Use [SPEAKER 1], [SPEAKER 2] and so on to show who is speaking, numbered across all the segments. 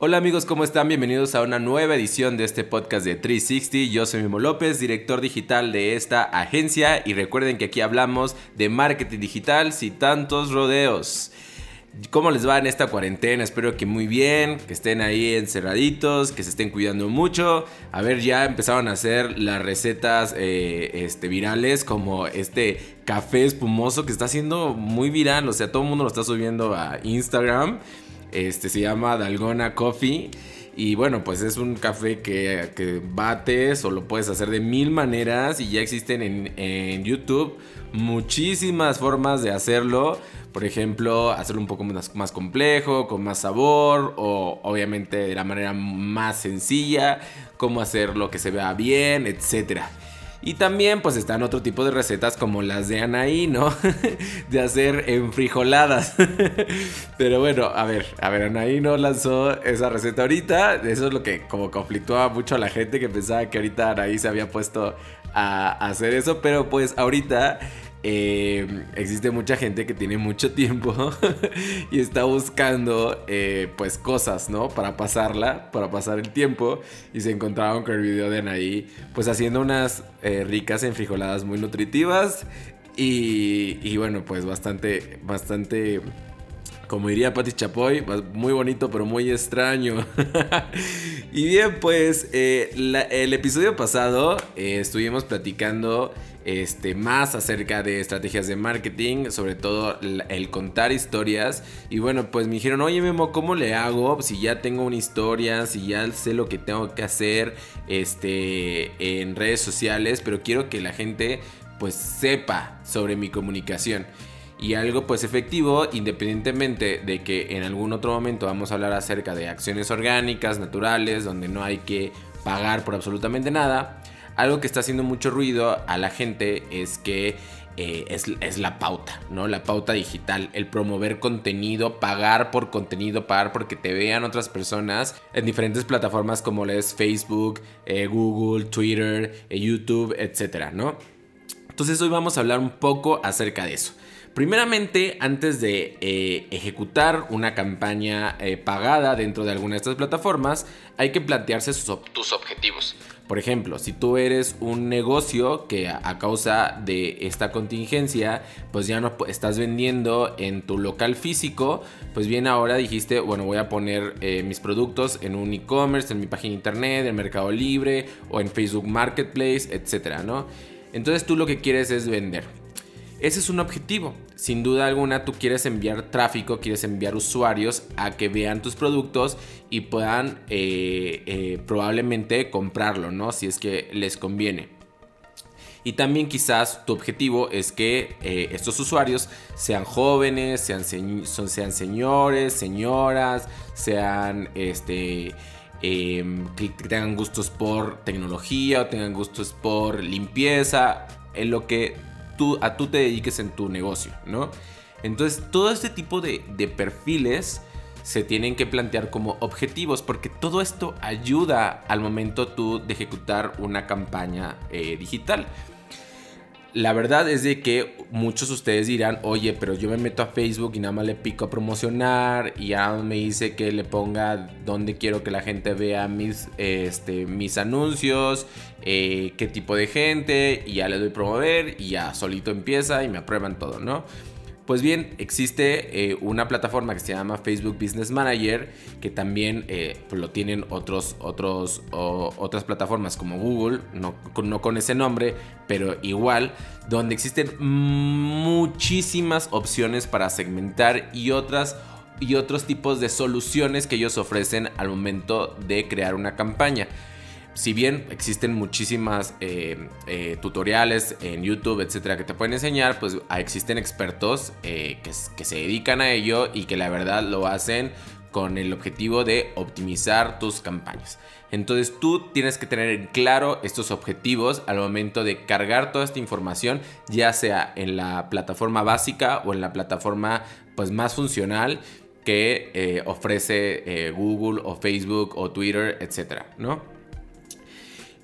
[SPEAKER 1] Hola amigos, ¿cómo están? Bienvenidos a una nueva edición de este podcast de 360. Yo soy Mimo López, director digital de esta agencia y recuerden que aquí hablamos de marketing digital sin tantos rodeos. ¿Cómo les va en esta cuarentena? Espero que muy bien, que estén ahí encerraditos, que se estén cuidando mucho. A ver, ya empezaron a hacer las recetas eh, este, virales como este café espumoso que está haciendo muy viral. O sea, todo el mundo lo está subiendo a Instagram. Este se llama Dalgona Coffee. Y bueno, pues es un café que, bates o lo puedes hacer de mil maneras y ya existen en, en, YouTube muchísimas formas de hacerlo. Por ejemplo, hacerlo un poco más, más complejo, con más sabor o obviamente de la manera más sencilla, cómo hacerlo que se vea bien, etcétera. Y también pues están otro tipo de recetas como las de Anaí, ¿no? de hacer enfrijoladas. Pero bueno, a ver, a ver, Anaí no lanzó esa receta ahorita. Eso es lo que como conflictuaba mucho a la gente que pensaba que ahorita Anaí se había puesto a hacer eso. Pero pues ahorita eh, existe mucha gente que tiene mucho tiempo y está buscando eh, pues cosas, ¿no? Para pasarla, para pasar el tiempo y se encontraron con el video de Anaí pues haciendo unas eh, ricas enfrijoladas muy nutritivas y, y, bueno pues bastante, bastante... Como diría Patti Chapoy, muy bonito pero muy extraño. y bien, pues el episodio pasado estuvimos platicando este, más acerca de estrategias de marketing, sobre todo el contar historias. Y bueno, pues me dijeron, oye Memo, ¿cómo le hago? Si ya tengo una historia, si ya sé lo que tengo que hacer este, en redes sociales, pero quiero que la gente pues sepa sobre mi comunicación. Y algo pues efectivo, independientemente de que en algún otro momento vamos a hablar acerca de acciones orgánicas, naturales, donde no hay que pagar por absolutamente nada algo que está haciendo mucho ruido a la gente es que eh, es, la pauta, ¿no? La pauta digital, el promover contenido, pagar por contenido, pagar porque te vean otras personas en diferentes plataformas como es Facebook, eh, Google, Twitter, eh, YouTube, etcétera, ¿no? Entonces hoy vamos a hablar un poco acerca de eso. Primeramente, antes de ejecutar una campaña pagada dentro de alguna de estas plataformas, hay que plantearse tus objetivos. Por ejemplo, si tú eres un negocio que a causa de esta contingencia, pues ya no estás vendiendo en tu local físico, pues bien ahora dijiste, bueno, voy a poner eh, mis productos en un e-commerce, en mi página internet, en Mercado Libre o en Facebook Marketplace, etcétera, ¿no? Entonces tú lo que quieres es vender. Ese es un objetivo. Sin duda alguna tú quieres enviar tráfico, quieres enviar usuarios a que vean tus productos y puedan eh, eh, probablemente comprarlo, ¿no? Si es que les conviene. Y también quizás tu objetivo es que eh, estos usuarios sean jóvenes, sean, sean señores, señoras, sean este, em, que tengan gustos por tecnología o tengan gustos por limpieza, en lo que tú, a tú te dediques en tu negocio, ¿no? Entonces, todo este tipo de, perfiles se tienen que plantear como objetivos porque todo esto ayuda al momento tú de ejecutar una campaña eh, digital. La verdad es de que muchos de ustedes dirán, oye, pero yo me meto a Facebook y nada más le pico a promocionar y ya me dice que le ponga donde quiero que la gente vea mis, este, mis anuncios, eh, qué tipo de gente y ya le doy promover y ya solito empieza y me aprueban todo, ¿no? Pues bien, existe eh, una plataforma que se llama Facebook Business Manager, que también eh, pues lo tienen otros, otros, otras plataformas como Google, no, no con ese nombre, pero igual, donde existen muchísimas opciones para segmentar y otras y otros tipos de soluciones que ellos ofrecen al momento de crear una campaña si bien existen muchísimas eh, eh, tutoriales en YouTube, etcétera, que te pueden enseñar, pues ah, existen expertos eh, que, se dedican a ello y que la verdad lo hacen con el objetivo de optimizar tus campañas. Entonces tú tienes que tener en claro estos objetivos al momento de cargar toda esta información, ya sea en la plataforma básica o en la plataforma pues más funcional que ofrece Google o Facebook o Twitter, etcétera, ¿no?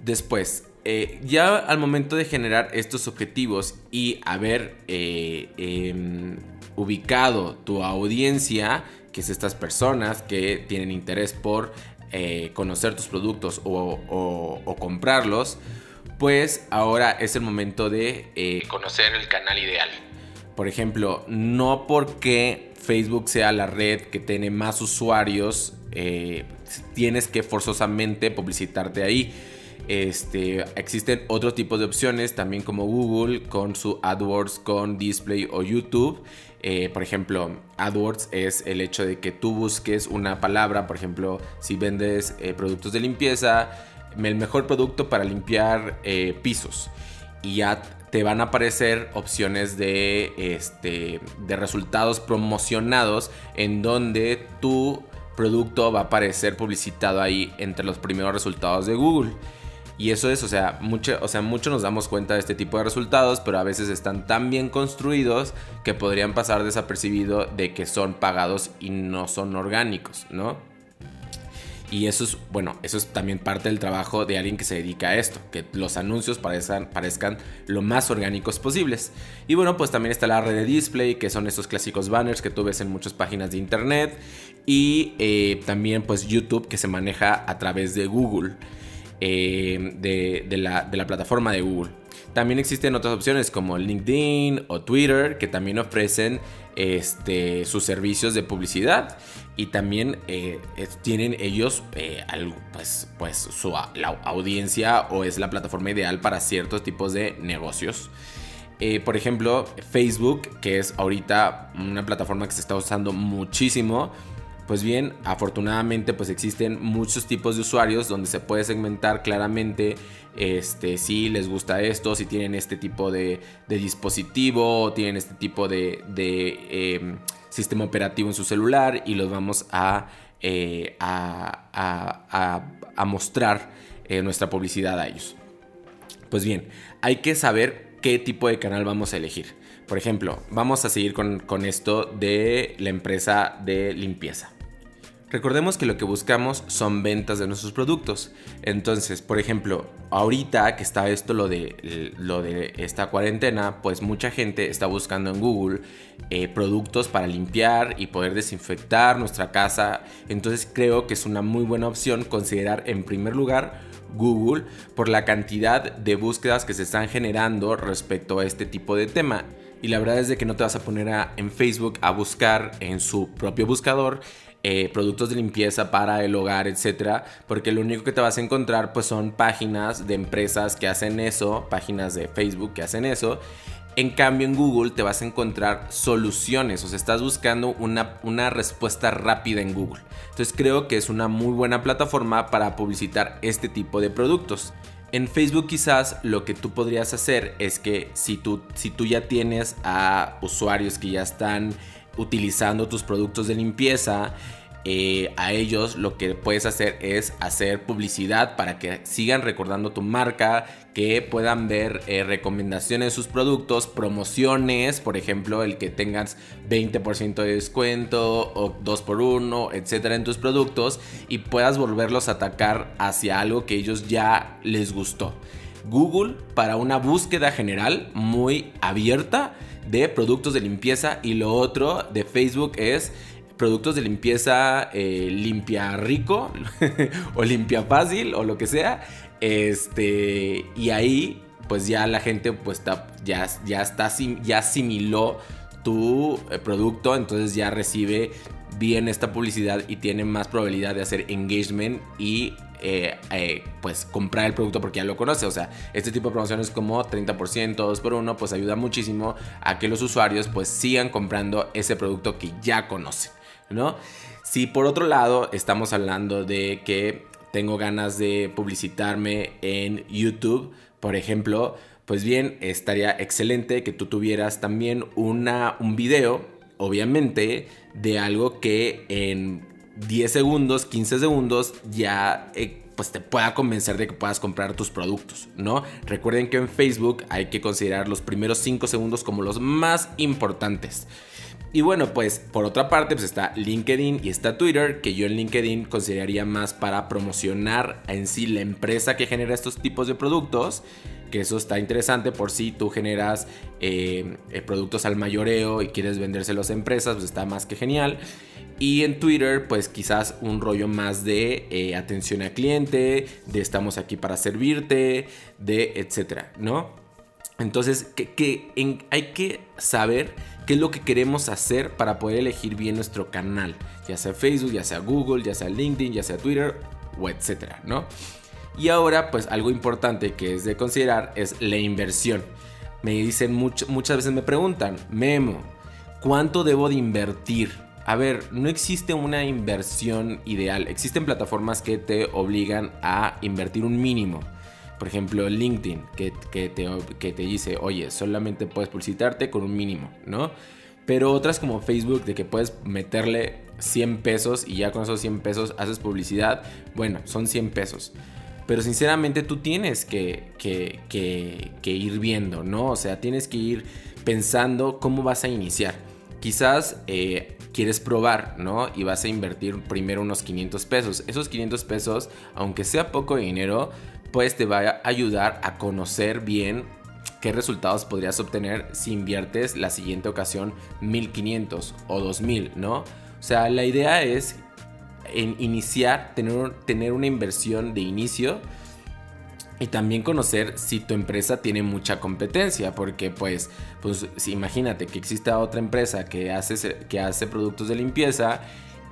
[SPEAKER 1] Después, eh, ya al momento de generar estos objetivos y haber eh, em, ubicado tu audiencia, que es estas personas que tienen interés por eh, conocer tus productos o, comprarlos, pues ahora es el momento de conocer el canal ideal. Por ejemplo, no porque Facebook sea la red que tiene más usuarios, tienes que forzosamente publicitarte ahí. Este, existen otros tipos de opciones, también como Google, con su AdWords, con Display o YouTube. Eh, por ejemplo, AdWords es el hecho de que tú busques una palabra, por ejemplo, si vendes eh, productos de limpieza, el mejor producto para limpiar pisos. Y ya te van a aparecer opciones de, este, de resultados promocionados en donde tu producto va a aparecer publicitado ahí entre los primeros resultados de Google. Y eso es, o sea, mucho, o sea, mucho nos damos cuenta de este tipo de resultados, pero a veces están tan bien construidos que podrían pasar desapercibido de que son pagados y no son orgánicos, ¿no? Y eso es, bueno, eso es también parte del trabajo de alguien que se dedica a esto, que los anuncios parezcan, parezcan lo más orgánicos posibles. Y bueno, pues también está la red de display, que son esos clásicos banners que tú ves en muchas páginas de internet. Y eh, también pues YouTube, que se maneja a través de Google, eh, de, la, de la plataforma de Google. También existen otras opciones como LinkedIn o Twitter que también ofrecen este, sus servicios de publicidad y también eh, tienen ellos eh, pues, pues su la audiencia o es la plataforma ideal para ciertos tipos de negocios. Por ejemplo, Facebook, que es ahorita una plataforma que se está usando muchísimo pues bien, afortunadamente pues existen muchos tipos de usuarios donde se puede segmentar claramente este, si les gusta esto, si tienen este tipo de, dispositivo o tienen este tipo de, em, sistema operativo en su celular y los vamos a, eh, mostrar eh, nuestra publicidad a ellos. Pues bien, hay que saber qué tipo de canal vamos a elegir. Por ejemplo, vamos a seguir con esto de la empresa de limpieza. Recordemos que lo que buscamos son ventas de nuestros productos. Entonces, por ejemplo, ahorita que está esto lo de, lo de esta cuarentena, pues mucha gente está buscando en Google eh, productos para limpiar y poder desinfectar nuestra casa. Entonces creo que es una muy buena opción considerar en primer lugar Google por la cantidad de búsquedas que se están generando respecto a este tipo de tema. Y la verdad es de que no te vas a poner en Facebook a buscar en su propio buscador eh, productos de limpieza para el hogar, etcétera, porque lo único que te vas a encontrar pues son páginas de empresas que hacen eso, páginas de Facebook que hacen eso. En cambio en Google te vas a encontrar soluciones, o sea, estás buscando una, una respuesta rápida en Google. Entonces creo que es una muy buena plataforma para publicitar este tipo de productos. En Facebook quizás lo que tú podrías hacer es que si tú, si tú ya tienes a usuarios que ya están utilizando tus productos de limpieza. Eh, a ellos lo que puedes hacer es hacer publicidad para que sigan recordando tu marca, que puedan ver eh, recomendaciones de sus productos, promociones, por ejemplo, el que tengas 20% de descuento o 2x1, etcétera, en tus productos y puedas volverlos a atacar hacia algo que ellos ya les gustó. Google para una búsqueda general muy abierta de productos de limpieza y lo otro de Facebook es productos de limpieza eh, limpia rico o limpia fácil o lo que sea. Este, y ahí pues ya la gente pues ya, ya, está, ya asimiló tu eh, producto, entonces ya recibe bien esta publicidad y tiene más probabilidad de hacer engagement y eh, eh, pues comprar el producto porque ya lo conoce. O sea, este tipo de promociones como 30%, 2 por 1 pues ayuda muchísimo a que los usuarios pues sigan comprando ese producto que ya conocen, ¿no? Si por otro lado estamos hablando de que tengo ganas de publicitarme en YouTube, por ejemplo, pues bien, estaría excelente que tú tuvieras también una, un video, obviamente, de algo que en 10 segundos, 15 segundos ya eh, pues te pueda convencer de que puedas comprar tus productos, ¿no? Recuerden que en Facebook hay que considerar los primeros 5 segundos como los más importantes. Y bueno, pues por otra parte pues está LinkedIn y está Twitter, que yo en LinkedIn consideraría más para promocionar en sí la empresa que genera estos tipos de productos que eso está interesante por si tú generas eh, eh, productos al mayoreo y quieres vendérselos a empresas, pues está más que genial. Y en Twitter, pues quizás un rollo más de eh, atención al cliente, de estamos aquí para servirte, de etcétera, ¿no? Entonces, que, hay que saber qué es lo que queremos hacer para poder elegir bien nuestro canal, ya sea Facebook, ya sea Google, ya sea LinkedIn, ya sea Twitter o etcétera, ¿no? Y ahora, pues algo importante que es de considerar es la inversión. Me dicen muchas veces me preguntan, Memo, ¿cuánto debo de invertir? A ver, no existe una inversión ideal. Existen plataformas que te obligan a invertir un mínimo. Por ejemplo, LinkedIn, que, te, que te dice, oye, solamente puedes publicitarte con un mínimo, ¿no? Pero otras como Facebook, de que puedes meterle 100 pesos y ya con esos 100 pesos haces publicidad, bueno, son 100 pesos. Pero sinceramente tú tienes que, que, ir viendo, ¿no? O sea, tienes que ir pensando cómo vas a iniciar. Quizás eh, quieres probar, ¿no? Y vas a invertir primero unos 500 pesos. Esos 500 pesos, aunque sea poco dinero, pues te va a ayudar a conocer bien qué resultados podrías obtener si inviertes la siguiente ocasión 1500 o 2000, ¿no? O sea, la idea es iniciar, tener, tener una inversión de inicio y también conocer si tu empresa tiene mucha competencia, porque pues, pues imagínate que exista otra empresa que hace, que hace productos de limpieza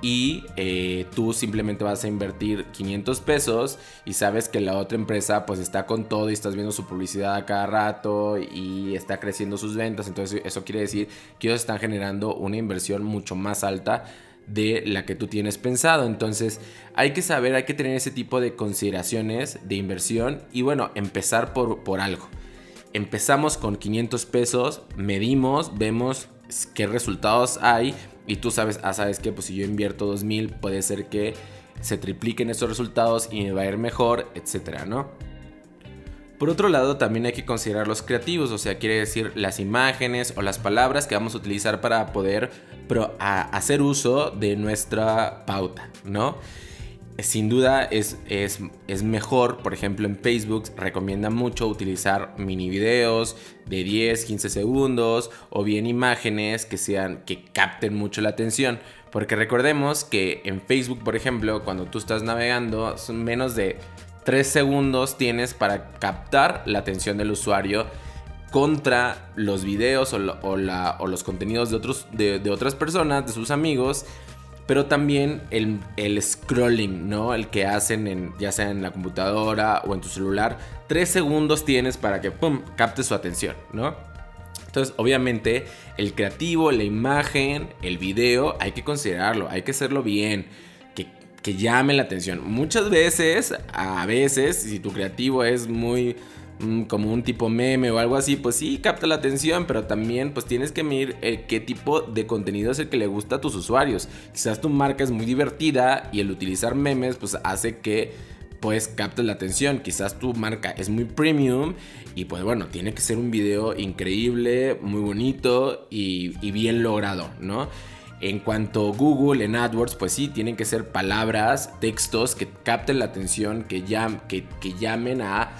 [SPEAKER 1] y eh, tú simplemente vas a invertir 500 pesos y sabes que la otra empresa pues está con todo y estás viendo su publicidad a cada rato y está creciendo sus ventas, entonces eso quiere decir que ellos están generando una inversión mucho más alta de la que tú tienes pensado. Entonces hay que saber, hay que tener ese tipo de consideraciones de inversión y bueno, empezar por, por algo. Empezamos con 500 pesos, medimos, vemos qué resultados hay y tú sabes, ah, sabes que pues si yo invierto 2000 puede ser que se tripliquen esos resultados y me va a ir mejor, etcétera, ¿no? Por otro lado, también hay que considerar los creativos, o sea, quiere decir las imágenes o las palabras que vamos a utilizar para poder hacer uso de nuestra pauta, ¿no? Sin duda es, es, es, mejor, por ejemplo en Facebook recomienda mucho utilizar mini videos de 10, 15 segundos o bien imágenes que sean que capten mucho la atención. Porque recordemos que en Facebook, por ejemplo, cuando tú estás navegando, son menos de 3 segundos tienes para captar la atención del usuario contra los videos o, los contenidos de, otros, de, otras personas, de sus amigos, pero también el, scrolling, ¿no? El que hacen en, ya sea en la computadora o en tu celular. 3 segundos tienes para que, ¡pum!, capte su atención, ¿no? Entonces, obviamente, el creativo, la imagen, el video, hay que considerarlo, hay que hacerlo bien que llame la atención. Muchas veces, a veces, si tu creativo es muy mm, como un tipo meme o algo así, pues sí capta la atención, pero también pues tienes que medir eh, qué tipo de contenido es el que le gusta a tus usuarios. Quizás tu marca es muy divertida y el utilizar memes pues hace que pues captes la atención. Quizás tu marca es muy premium y pues bueno, tiene que ser un video increíble, muy bonito y, y bien logrado, ¿no? En cuanto a Google, en AdWords, pues sí, tienen que ser palabras, textos que capten la atención, que, que, llamen a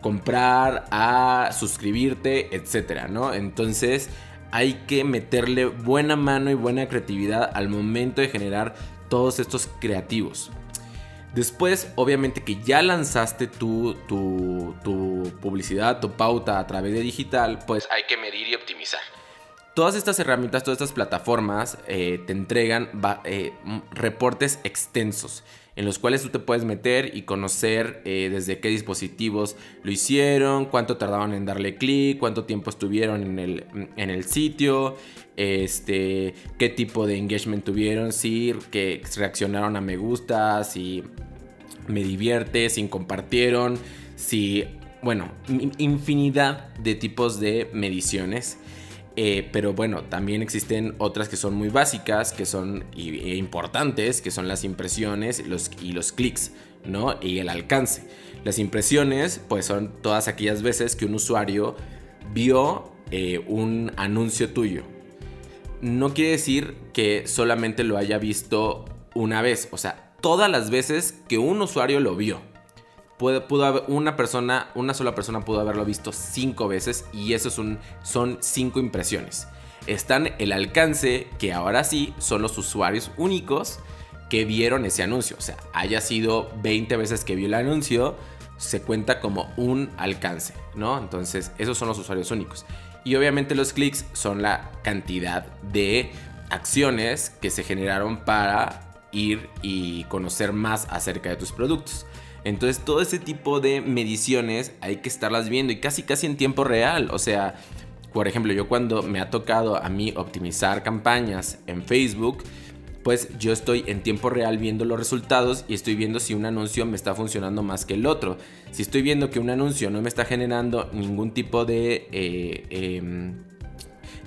[SPEAKER 1] comprar, a suscribirte, etcétera, ¿no? Entonces hay que meterle buena mano y buena creatividad al momento de generar todos estos creativos. Después, obviamente que ya lanzaste tu, tu, tu publicidad, tu pauta a través de digital, pues hay que medir y optimizar. Todas estas herramientas, todas estas plataformas eh, te entregan eh, reportes extensos en los cuales tú te puedes meter y conocer eh, desde qué dispositivos lo hicieron, cuánto tardaron en darle clic, cuánto tiempo estuvieron en el, en el sitio, este, qué tipo de engagement tuvieron, si que reaccionaron a me gusta, si me divierte, si compartieron, si, bueno, infinidad de tipos de mediciones eh, pero bueno, también existen otras que son muy básicas, que son importantes, que son las impresiones los, y los clics, ¿no? Y el alcance. Las impresiones, pues son todas aquellas veces que un usuario vio eh, un anuncio tuyo. No quiere decir que solamente lo haya visto una vez, o sea, todas las veces que un usuario lo vio. Pudo haber una persona, una sola persona pudo haberlo visto cinco veces y eso son cinco impresiones. Están el alcance, que ahora sí son los usuarios únicos que vieron ese anuncio. O sea, haya sido 20 veces que vio el anuncio, se cuenta como un alcance, ¿no? Entonces, esos son los usuarios únicos. Y obviamente los clics son la cantidad de acciones que se generaron para ir y conocer más acerca de tus productos. Entonces todo ese tipo de mediciones hay que estarlas viendo y casi casi en tiempo real. O sea, por ejemplo, yo cuando me ha tocado a mí optimizar campañas en Facebook, pues yo estoy en tiempo real viendo los resultados y estoy viendo si un anuncio me está funcionando más que el otro. Si estoy viendo que un anuncio no me está generando ningún tipo de... Eh, em,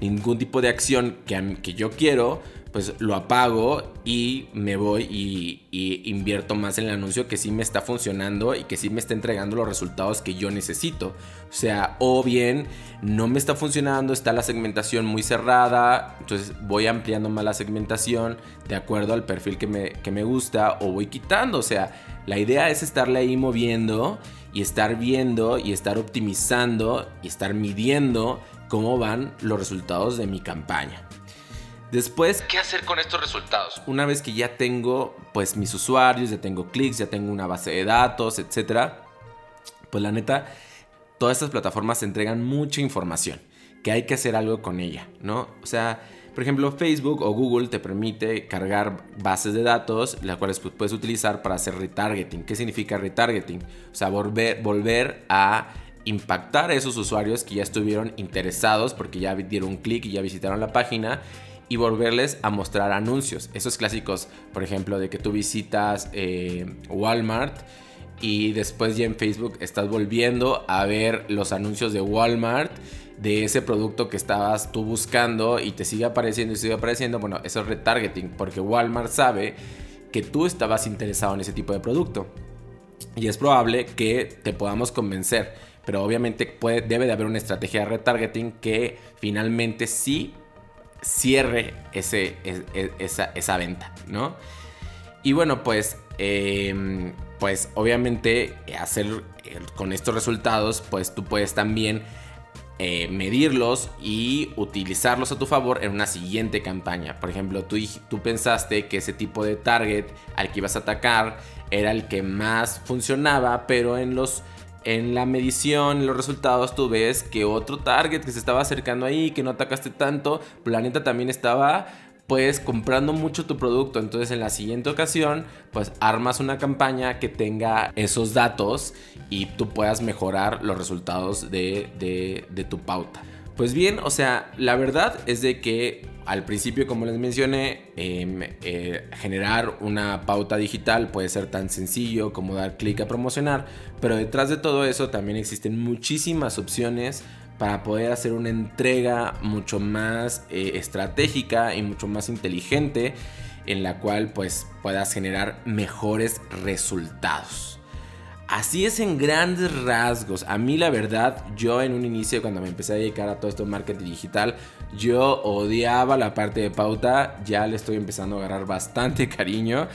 [SPEAKER 1] ningún tipo de acción que, que yo quiero, pues lo apago y me voy y, invierto más en el anuncio que sí me está funcionando y que sí me está entregando los resultados que yo necesito. O sea, o bien no me está funcionando, está la segmentación muy cerrada, entonces voy ampliando más la segmentación de acuerdo al perfil que me, que me gusta o voy quitando. O sea, la idea es estarle ahí moviendo y estar viendo y estar optimizando y estar midiendo cómo van los resultados de mi campaña. Después, ¿qué hacer con estos resultados? Una vez que ya tengo pues mis usuarios, ya tengo clics, ya tengo una base de datos, etcétera, pues la neta, todas estas plataformas entregan mucha información, que hay que hacer algo con ella, ¿no? O sea, por ejemplo, Facebook o Google te permite cargar bases de datos, las cuales pues, puedes utilizar para hacer retargeting. ¿Qué significa retargeting? O sea, volver, volver a impactar a esos usuarios que ya estuvieron interesados porque ya dieron un clic y ya visitaron la página y volverles a mostrar anuncios. Esos clásicos, por ejemplo, de que tú visitas eh, Walmart y después ya en Facebook estás volviendo a ver los anuncios de Walmart de ese producto que estabas tú buscando y te sigue apareciendo y sigue apareciendo. Bueno, eso es retargeting porque Walmart sabe que tú estabas interesado en ese tipo de producto. Y es probable que te podamos convencer. Pero obviamente puede, debe de haber una estrategia de retargeting que finalmente sí cierre ese, esa, venta, ¿no? Y bueno, pues, em, pues obviamente hacer con estos resultados, pues tú puedes también eh, medirlos y utilizarlos a tu favor en una siguiente campaña. Por ejemplo, tú, tú pensaste que ese tipo de target al que ibas a atacar era el que más funcionaba, pero en los en la medición, los resultados, tú ves que otro target que se estaba acercando ahí, que no atacaste tanto, Planeta también estaba pues comprando mucho tu producto. Entonces en la siguiente ocasión, pues armas una campaña que tenga esos datos y tú puedas mejorar los resultados de, de tu pauta. Pues bien, o sea, la verdad es de que al principio, como les mencioné, em, eh, generar una pauta digital puede ser tan sencillo como dar clic a promocionar, pero detrás de todo eso también existen muchísimas opciones para poder hacer una entrega mucho más eh, estratégica y mucho más inteligente en la cual pues puedas generar mejores resultados. Así es en grandes rasgos. A mí la verdad, yo en un inicio cuando me empecé a dedicar a todo esto marketing digital, yo odiaba la parte de pauta, ya le estoy empezando a agarrar bastante cariño.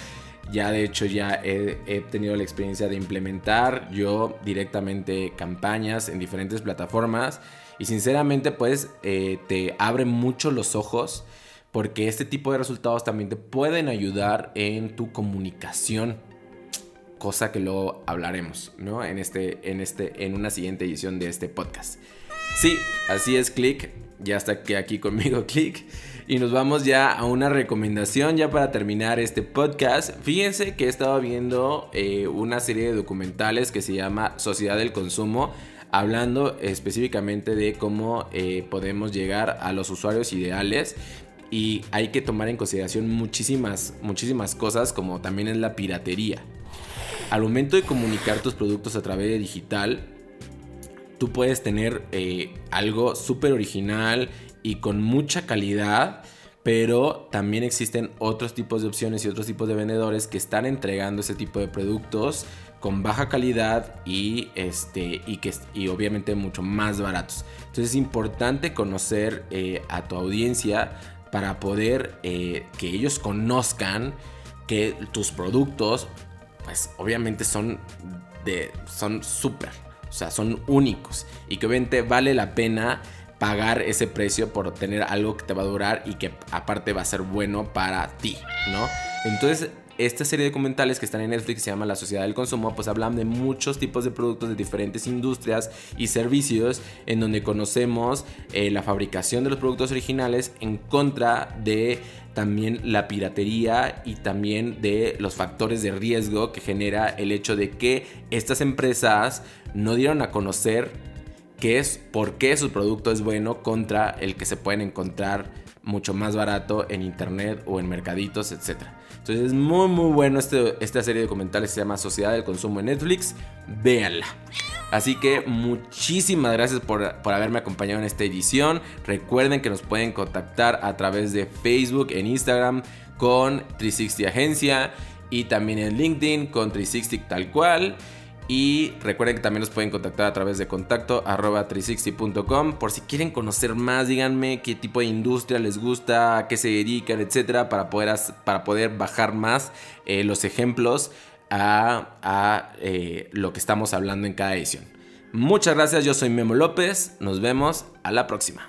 [SPEAKER 1] Ya de hecho ya he, tenido la experiencia de implementar yo directamente campañas en diferentes plataformas y sinceramente pues eh, te abre mucho los ojos porque este tipo de resultados también te pueden ayudar en tu comunicación cosa que luego hablaremos, ¿no? En, este, en, este, en una siguiente edición de este podcast. Sí, así es, Click. Ya está aquí conmigo, Click. Y nos vamos ya a una recomendación ya para terminar este podcast. Fíjense que he estado viendo eh, una serie de documentales que se llama Sociedad del Consumo hablando específicamente de cómo eh, podemos llegar a los usuarios ideales y hay que tomar en consideración muchísimas, muchísimas cosas como también es la piratería al momento de comunicar tus productos a través de digital, tú puedes tener eh, algo súper original y con mucha calidad, pero también existen otros tipos de opciones y otros tipos de vendedores que están entregando ese tipo de productos con baja calidad y, este, y, que, y obviamente mucho más baratos. Entonces es importante conocer eh, a tu audiencia para poder eh, que ellos conozcan que tus productos pues obviamente son de son súper, o sea, son únicos y que obviamente vale la pena pagar ese precio por tener algo que te va a durar y que aparte va a ser bueno para ti, ¿no? Entonces, esta serie de documentales que están en Netflix se llama La Sociedad del Consumo, pues hablan de muchos tipos de productos de diferentes industrias y servicios en donde conocemos eh, la fabricación de los productos originales en contra de también la piratería y también de los factores de riesgo que genera el hecho de que estas empresas no dieron a conocer qué es, por qué su producto es bueno contra el que se pueden encontrar mucho más barato en internet o en mercaditos, etc. Entonces es muy muy bueno este, esta serie de documentales, se llama Sociedad del Consumo en Netflix, véanla. Así que muchísimas gracias por, por, haberme acompañado en esta edición. Recuerden que nos pueden contactar a través de Facebook, en Instagram con 360 Agencia y también en LinkedIn con 360 tal cual. Y recuerden que también nos pueden contactar a través de contacto arroba 360.com por si quieren conocer más, díganme qué tipo de industria les gusta, a qué se dedican, etcétera, para poder, para poder bajar más eh, los ejemplos a, eh, lo que estamos hablando en cada edición. Muchas gracias, yo soy Memo López, nos vemos a la próxima.